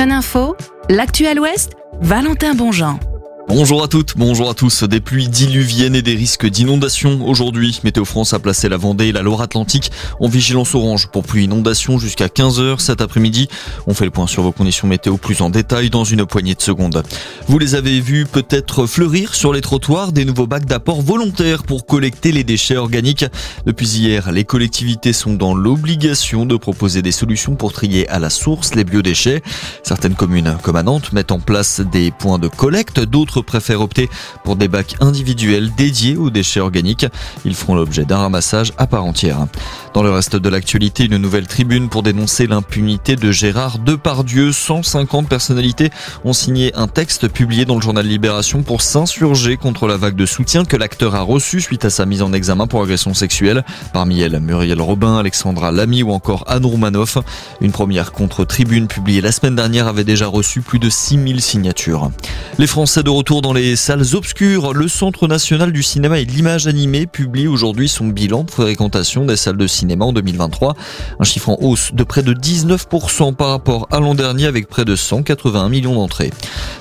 Sun Info, l'actuel Ouest, Valentin Bonjean. Bonjour à toutes, bonjour à tous. Des pluies diluviennes et des risques d'inondation aujourd'hui. Météo France a placé la Vendée et la Loire-Atlantique en vigilance orange pour pluie inondation jusqu'à 15h cet après-midi. On fait le point sur vos conditions météo plus en détail dans une poignée de secondes. Vous les avez vus peut-être fleurir sur les trottoirs des nouveaux bacs d'apport volontaires pour collecter les déchets organiques. Depuis hier, les collectivités sont dans l'obligation de proposer des solutions pour trier à la source les biodéchets. Certaines communes, comme à Nantes, mettent en place des points de collecte, d'autres préfèrent opter pour des bacs individuels dédiés aux déchets organiques. Ils feront l'objet d'un ramassage à part entière. Dans le reste de l'actualité, une nouvelle tribune pour dénoncer l'impunité de Gérard Depardieu. 150 personnalités ont signé un texte publié dans le journal Libération pour s'insurger contre la vague de soutien que l'acteur a reçue suite à sa mise en examen pour agression sexuelle. Parmi elles, Muriel Robin, Alexandra Lamy ou encore Anne Roumanoff. Une première contre-tribune publiée la semaine dernière avait déjà reçu plus de 6000 signatures. Les Français de retour dans les salles obscures. Le Centre national du cinéma et de l'image animée publie aujourd'hui son bilan de fréquentation des salles de cinéma en 2023. Un chiffre en hausse de près de 19% par rapport à l'an dernier avec près de 181 millions d'entrées.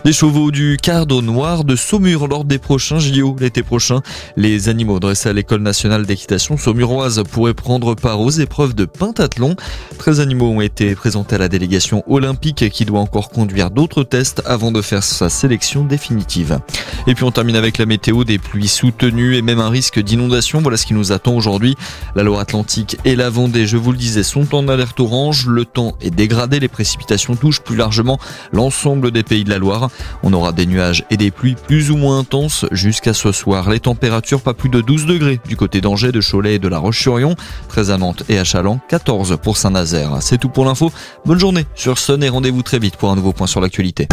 Les chevaux du cardo noir de Saumur lors des prochains JO l'été prochain. Les animaux dressés à l'école nationale d'équitation saumuroise pourraient prendre part aux épreuves de pentathlon. 13 animaux ont été présentés à la délégation olympique qui doit encore conduire d'autres tests avant de faire sa sélection définitive. Et puis on termine avec la météo, des pluies soutenues et même un risque d'inondation. Voilà ce qui nous attend aujourd'hui. La Loire-Atlantique et la Vendée, je vous le disais, sont en alerte orange. Le temps est dégradé, les précipitations touchent plus largement l'ensemble des pays de la Loire. On aura des nuages et des pluies plus ou moins intenses jusqu'à ce soir. Les températures pas plus de 12 degrés du côté d'Angers, de Cholet et de La Roche-sur-Yon. 13 à Nantes et à Chaland, 14 pour Saint-Nazaire. C'est tout pour l'info. Bonne journée sur Sun et rendez-vous très vite pour un nouveau point sur l'actualité.